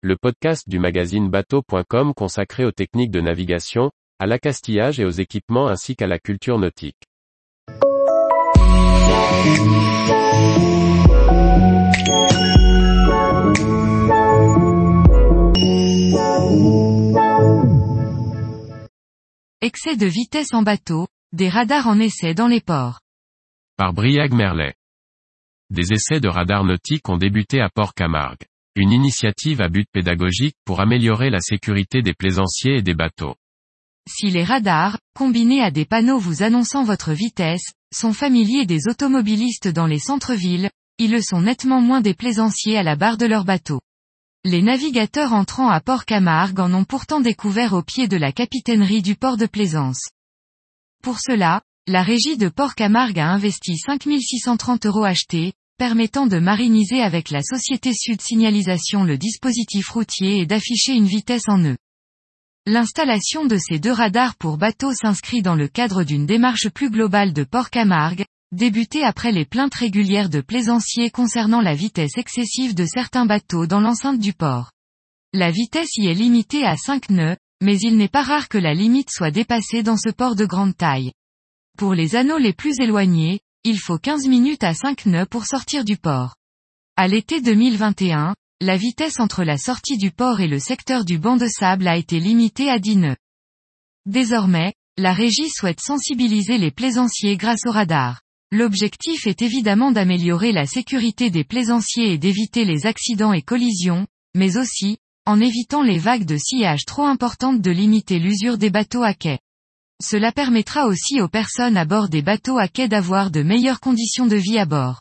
le podcast du magazine bateau.com consacré aux techniques de navigation, à l'accastillage et aux équipements ainsi qu'à la culture nautique. Excès de vitesse en bateau, des radars en essai dans les ports. Par Briag Merlet. Des essais de radars nautiques ont débuté à Port-Camargue. Une initiative à but pédagogique pour améliorer la sécurité des plaisanciers et des bateaux. Si les radars, combinés à des panneaux vous annonçant votre vitesse, sont familiers des automobilistes dans les centres-villes, ils le sont nettement moins des plaisanciers à la barre de leur bateau. Les navigateurs entrant à Port-Camargue en ont pourtant découvert au pied de la capitainerie du port de plaisance. Pour cela, la régie de Port-Camargue a investi 5630 euros achetés, permettant de mariniser avec la société Sud Signalisation le dispositif routier et d'afficher une vitesse en nœud. L'installation de ces deux radars pour bateaux s'inscrit dans le cadre d'une démarche plus globale de Port-Camargue, débutée après les plaintes régulières de plaisanciers concernant la vitesse excessive de certains bateaux dans l'enceinte du port. La vitesse y est limitée à 5 nœuds, mais il n'est pas rare que la limite soit dépassée dans ce port de grande taille. Pour les anneaux les plus éloignés, il faut 15 minutes à 5 nœuds pour sortir du port. À l'été 2021, la vitesse entre la sortie du port et le secteur du banc de sable a été limitée à 10 nœuds. Désormais, la régie souhaite sensibiliser les plaisanciers grâce au radar. L'objectif est évidemment d'améliorer la sécurité des plaisanciers et d'éviter les accidents et collisions, mais aussi, en évitant les vagues de sillage trop importantes de limiter l'usure des bateaux à quai. Cela permettra aussi aux personnes à bord des bateaux à quai d'avoir de meilleures conditions de vie à bord.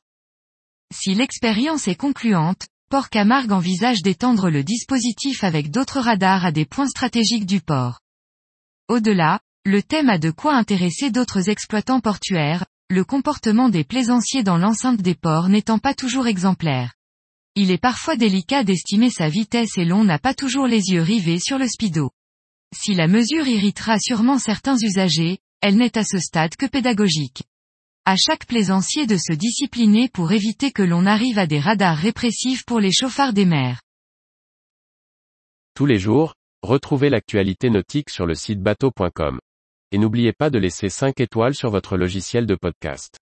Si l'expérience est concluante, Port Camargue envisage d'étendre le dispositif avec d'autres radars à des points stratégiques du port. Au-delà, le thème a de quoi intéresser d'autres exploitants portuaires, le comportement des plaisanciers dans l'enceinte des ports n'étant pas toujours exemplaire. Il est parfois délicat d'estimer sa vitesse et l'on n'a pas toujours les yeux rivés sur le speedo. Si la mesure irritera sûrement certains usagers, elle n'est à ce stade que pédagogique. À chaque plaisancier de se discipliner pour éviter que l'on arrive à des radars répressifs pour les chauffards des mers. Tous les jours, retrouvez l'actualité nautique sur le site bateau.com. Et n'oubliez pas de laisser 5 étoiles sur votre logiciel de podcast.